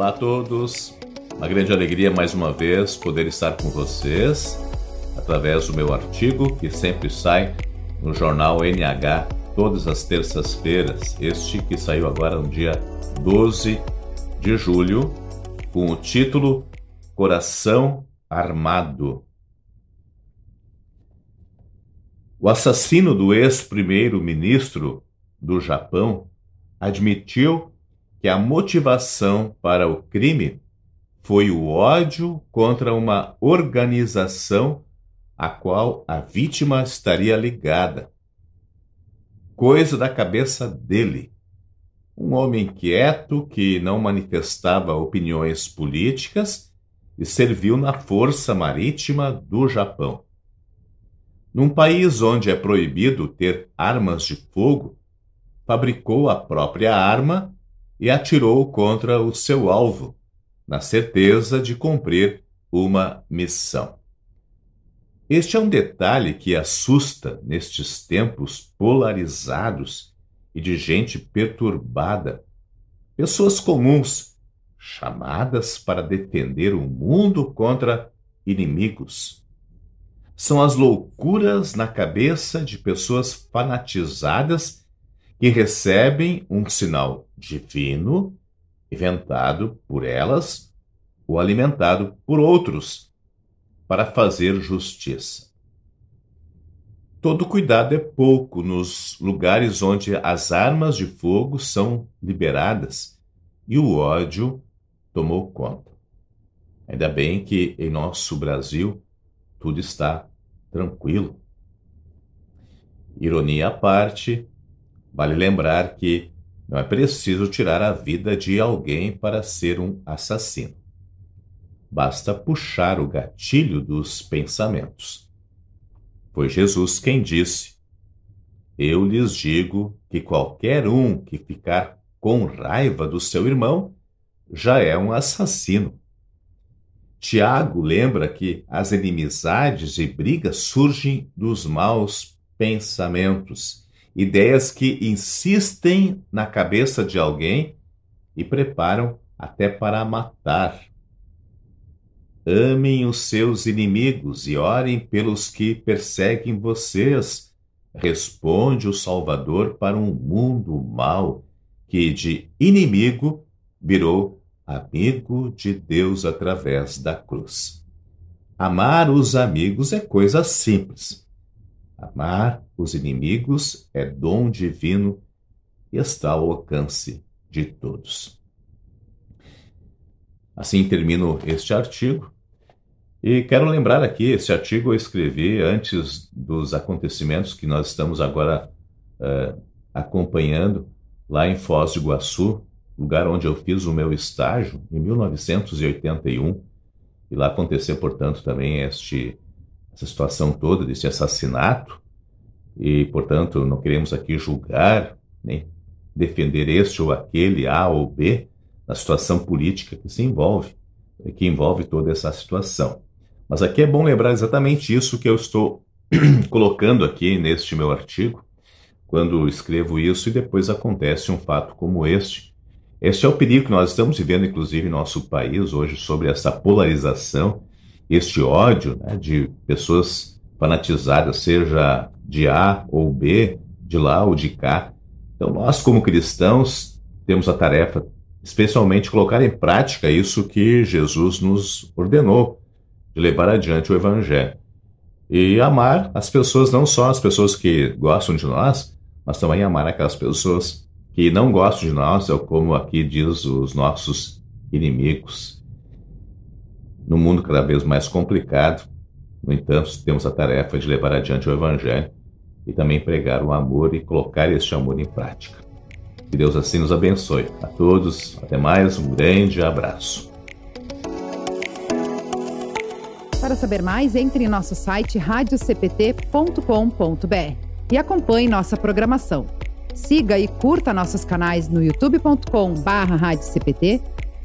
Olá a todos, uma grande alegria mais uma vez poder estar com vocês através do meu artigo que sempre sai no jornal NH todas as terças-feiras. Este que saiu agora no dia 12 de julho com o título Coração Armado. O assassino do ex-primeiro-ministro do Japão admitiu que a motivação para o crime foi o ódio contra uma organização a qual a vítima estaria ligada. Coisa da cabeça dele. Um homem quieto que não manifestava opiniões políticas e serviu na Força Marítima do Japão. Num país onde é proibido ter armas de fogo, fabricou a própria arma e atirou contra o seu alvo, na certeza de cumprir uma missão. Este é um detalhe que assusta nestes tempos polarizados e de gente perturbada. Pessoas comuns, chamadas para defender o mundo contra inimigos. São as loucuras na cabeça de pessoas fanatizadas que recebem um sinal divino, inventado por elas ou alimentado por outros para fazer justiça. Todo cuidado é pouco nos lugares onde as armas de fogo são liberadas e o ódio tomou conta. Ainda bem que em nosso Brasil tudo está tranquilo. Ironia à parte, vale lembrar que não é preciso tirar a vida de alguém para ser um assassino. Basta puxar o gatilho dos pensamentos. Foi Jesus quem disse: Eu lhes digo que qualquer um que ficar com raiva do seu irmão já é um assassino. Tiago lembra que as inimizades e brigas surgem dos maus pensamentos, ideias que insistem na cabeça de alguém e preparam até para matar. Amem os seus inimigos e orem pelos que perseguem vocês. Responde o Salvador para um mundo mau que de inimigo virou amigo de Deus através da cruz. Amar os amigos é coisa simples. Amar os inimigos é dom divino e está ao alcance de todos. Assim termino este artigo. E quero lembrar aqui, esse artigo eu escrevi antes dos acontecimentos que nós estamos agora uh, acompanhando lá em Foz do Iguaçu, lugar onde eu fiz o meu estágio em 1981. E lá aconteceu, portanto, também este, essa situação toda desse assassinato. E, portanto, não queremos aqui julgar, nem defender este ou aquele, A ou B, na situação política que se envolve, que envolve toda essa situação. Mas aqui é bom lembrar exatamente isso que eu estou colocando aqui neste meu artigo, quando escrevo isso e depois acontece um fato como este. Este é o perigo que nós estamos vivendo, inclusive, em nosso país hoje, sobre essa polarização, este ódio né, de pessoas fanatizadas, seja de A ou B, de lá ou de cá. Então, nós, como cristãos, temos a tarefa especialmente colocar em prática isso que Jesus nos ordenou, de levar adiante o Evangelho. E amar as pessoas, não só as pessoas que gostam de nós, mas também amar aquelas pessoas que não gostam de nós, ou como aqui diz os nossos inimigos. No mundo cada vez mais complicado, no entanto, temos a tarefa de levar adiante o Evangelho e também pregar o amor e colocar este amor em prática. Que Deus assim nos abençoe. A todos, até mais, um grande abraço. Para saber mais, entre em nosso site radiocpt.com.br e acompanhe nossa programação. Siga e curta nossos canais no youtube.com/radiocpt,